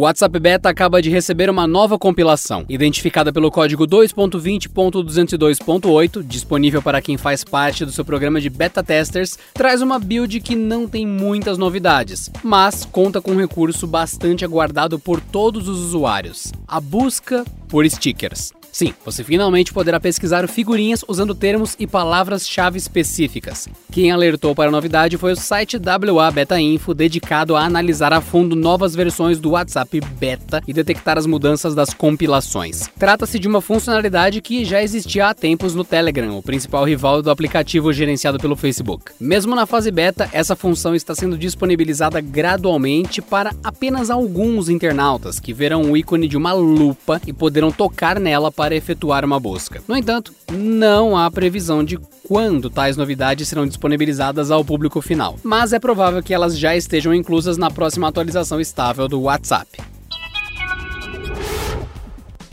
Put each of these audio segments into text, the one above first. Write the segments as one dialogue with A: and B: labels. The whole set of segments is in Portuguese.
A: O WhatsApp Beta acaba de receber uma nova compilação, identificada pelo código 2.20.202.8, disponível para quem faz parte do seu programa de beta testers, traz uma build que não tem muitas novidades, mas conta com um recurso bastante aguardado por todos os usuários: a busca por stickers. Sim, você finalmente poderá pesquisar figurinhas usando termos e palavras-chave específicas. Quem alertou para a novidade foi o site WA Beta Info, dedicado a analisar a fundo novas versões do WhatsApp Beta e detectar as mudanças das compilações. Trata-se de uma funcionalidade que já existia há tempos no Telegram, o principal rival do aplicativo gerenciado pelo Facebook. Mesmo na fase beta, essa função está sendo disponibilizada gradualmente para apenas alguns internautas que verão o ícone de uma lupa e poderão tocar nela para efetuar uma busca. No entanto, não há previsão de quando tais novidades serão disponibilizadas ao público final, mas é provável que elas já estejam inclusas na próxima atualização estável do WhatsApp.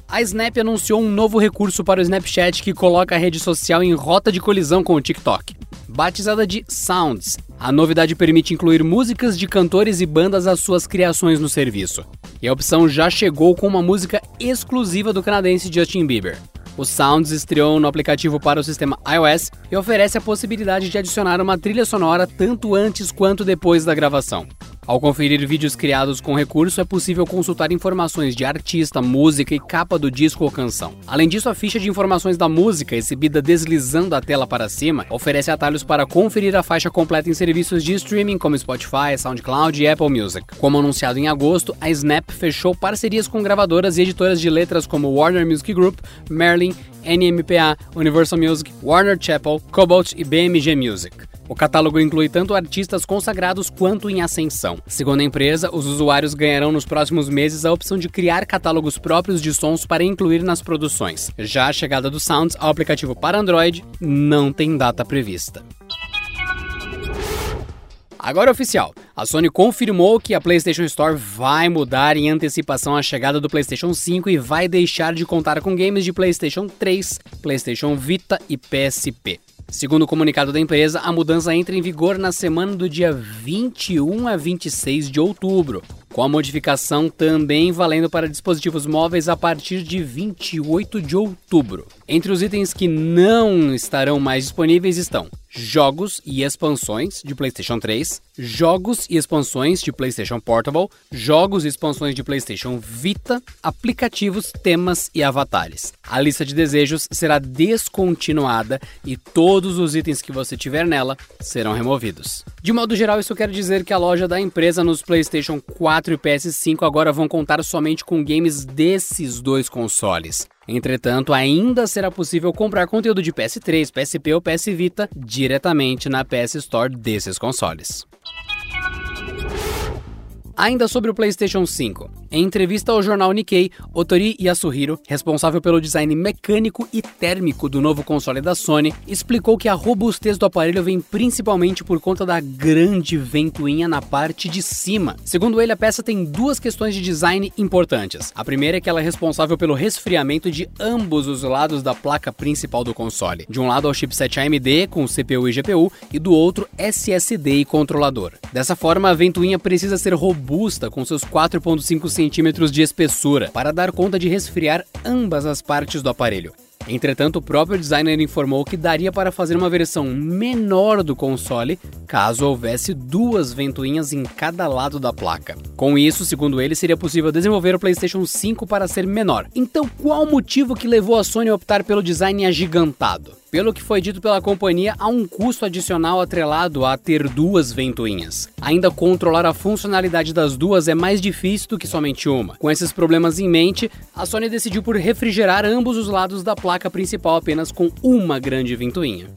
A: A Snap anunciou um novo recurso para o Snapchat que coloca a rede social em rota de colisão com o TikTok. Batizada de Sounds, a novidade permite incluir músicas de cantores e bandas às suas criações no serviço. E a opção já chegou com uma música exclusiva do canadense Justin Bieber. O Sounds estreou no aplicativo para o sistema iOS e oferece a possibilidade de adicionar uma trilha sonora tanto antes quanto depois da gravação. Ao conferir vídeos criados com recurso, é possível consultar informações de artista, música e capa do disco ou canção. Além disso, a ficha de informações da música, exibida deslizando a tela para cima, oferece atalhos para conferir a faixa completa em serviços de streaming como Spotify, SoundCloud e Apple Music. Como anunciado em agosto, a Snap fechou parcerias com gravadoras e editoras de letras como Warner Music Group, Merlin, NMPA, Universal Music, Warner Chappell, Cobalt e BMG Music. O catálogo inclui tanto artistas consagrados quanto em ascensão. Segundo a empresa, os usuários ganharão nos próximos meses a opção de criar catálogos próprios de sons para incluir nas produções. Já a chegada do Sounds ao aplicativo para Android não tem data prevista. Agora oficial. A Sony confirmou que a PlayStation Store vai mudar em antecipação a chegada do PlayStation 5 e vai deixar de contar com games de PlayStation 3, PlayStation Vita e PSP. Segundo o comunicado da empresa, a mudança entra em vigor na semana do dia 21 a 26 de outubro, com a modificação também valendo para dispositivos móveis a partir de 28 de outubro. Entre os itens que não estarão mais disponíveis estão jogos e expansões de PlayStation 3, jogos e expansões de PlayStation Portable, jogos e expansões de PlayStation Vita, aplicativos, temas e avatares. A lista de desejos será descontinuada e todos os itens que você tiver nela serão removidos. De modo geral, isso quer dizer que a loja da empresa nos PlayStation 4 e PS5 agora vão contar somente com games desses dois consoles. Entretanto, ainda será possível comprar conteúdo de PS3, PSP ou PS Vita diretamente na PS Store desses consoles. Ainda sobre o PlayStation 5. Em entrevista ao jornal Nikkei, Otori Yasuhiro, responsável pelo design mecânico e térmico do novo console da Sony, explicou que a robustez do aparelho vem principalmente por conta da grande ventoinha na parte de cima. Segundo ele, a peça tem duas questões de design importantes. A primeira é que ela é responsável pelo resfriamento de ambos os lados da placa principal do console. De um lado, ao chipset AMD com CPU e GPU, e do outro, SSD e controlador. Dessa forma, a ventoinha precisa ser robusta com seus 4,5 centímetros de espessura para dar conta de resfriar ambas as partes do aparelho. Entretanto, o próprio designer informou que daria para fazer uma versão menor do console caso houvesse duas ventoinhas em cada lado da placa. Com isso, segundo ele, seria possível desenvolver o PlayStation 5 para ser menor. Então, qual o motivo que levou a Sony a optar pelo design agigantado? Pelo que foi dito pela companhia, há um custo adicional atrelado a ter duas ventoinhas. Ainda controlar a funcionalidade das duas é mais difícil do que somente uma. Com esses problemas em mente, a Sony decidiu por refrigerar ambos os lados da placa principal apenas com uma grande ventoinha.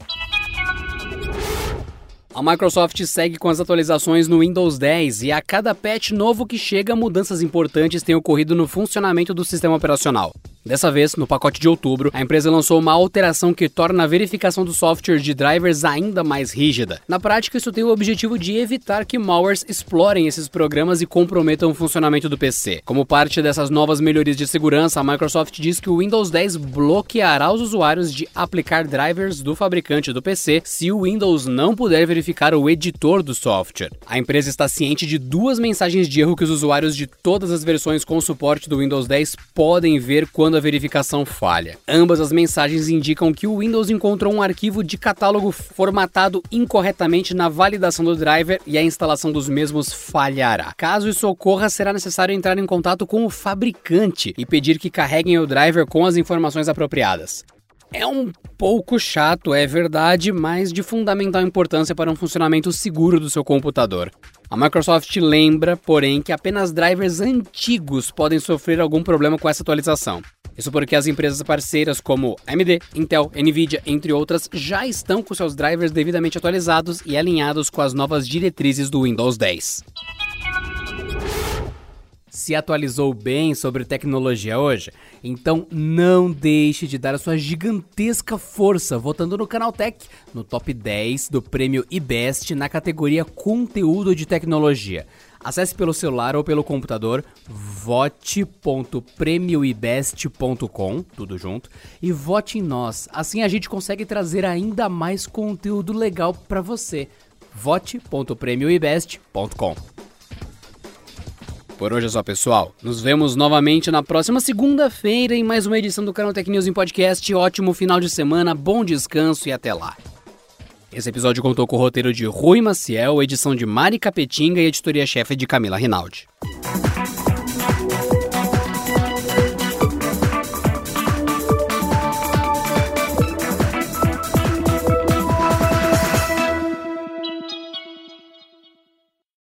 A: A Microsoft segue com as atualizações no Windows 10 e a cada patch novo que chega, mudanças importantes têm ocorrido no funcionamento do sistema operacional. Dessa vez, no pacote de outubro, a empresa lançou uma alteração que torna a verificação do software de drivers ainda mais rígida. Na prática, isso tem o objetivo de evitar que malwares explorem esses programas e comprometam o funcionamento do PC. Como parte dessas novas melhorias de segurança, a Microsoft diz que o Windows 10 bloqueará os usuários de aplicar drivers do fabricante do PC se o Windows não puder verificar o editor do software. A empresa está ciente de duas mensagens de erro que os usuários de todas as versões com suporte do Windows 10 podem ver quando quando a verificação falha. Ambas as mensagens indicam que o Windows encontrou um arquivo de catálogo formatado incorretamente na validação do driver e a instalação dos mesmos falhará. Caso isso ocorra, será necessário entrar em contato com o fabricante e pedir que carreguem o driver com as informações apropriadas. É um pouco chato, é verdade, mas de fundamental importância para um funcionamento seguro do seu computador. A Microsoft lembra, porém, que apenas drivers antigos podem sofrer algum problema com essa atualização. Isso porque as empresas parceiras como AMD, Intel, Nvidia, entre outras, já estão com seus drivers devidamente atualizados e alinhados com as novas diretrizes do Windows 10. Se atualizou bem sobre tecnologia hoje? Então não deixe de dar a sua gigantesca força votando no Canaltech no top 10 do prêmio IBEST na categoria Conteúdo de Tecnologia. Acesse pelo celular ou pelo computador vote.premioibest.com, tudo junto, e vote em nós. Assim a gente consegue trazer ainda mais conteúdo legal para você. vote.premioibest.com. Por hoje é só, pessoal. Nos vemos novamente na próxima segunda-feira em mais uma edição do Canal Tech News em Podcast. Ótimo final de semana, bom descanso e até lá. Esse episódio contou com o roteiro de Rui Maciel, edição de Mari Capetinga e editoria-chefe de Camila Rinaldi.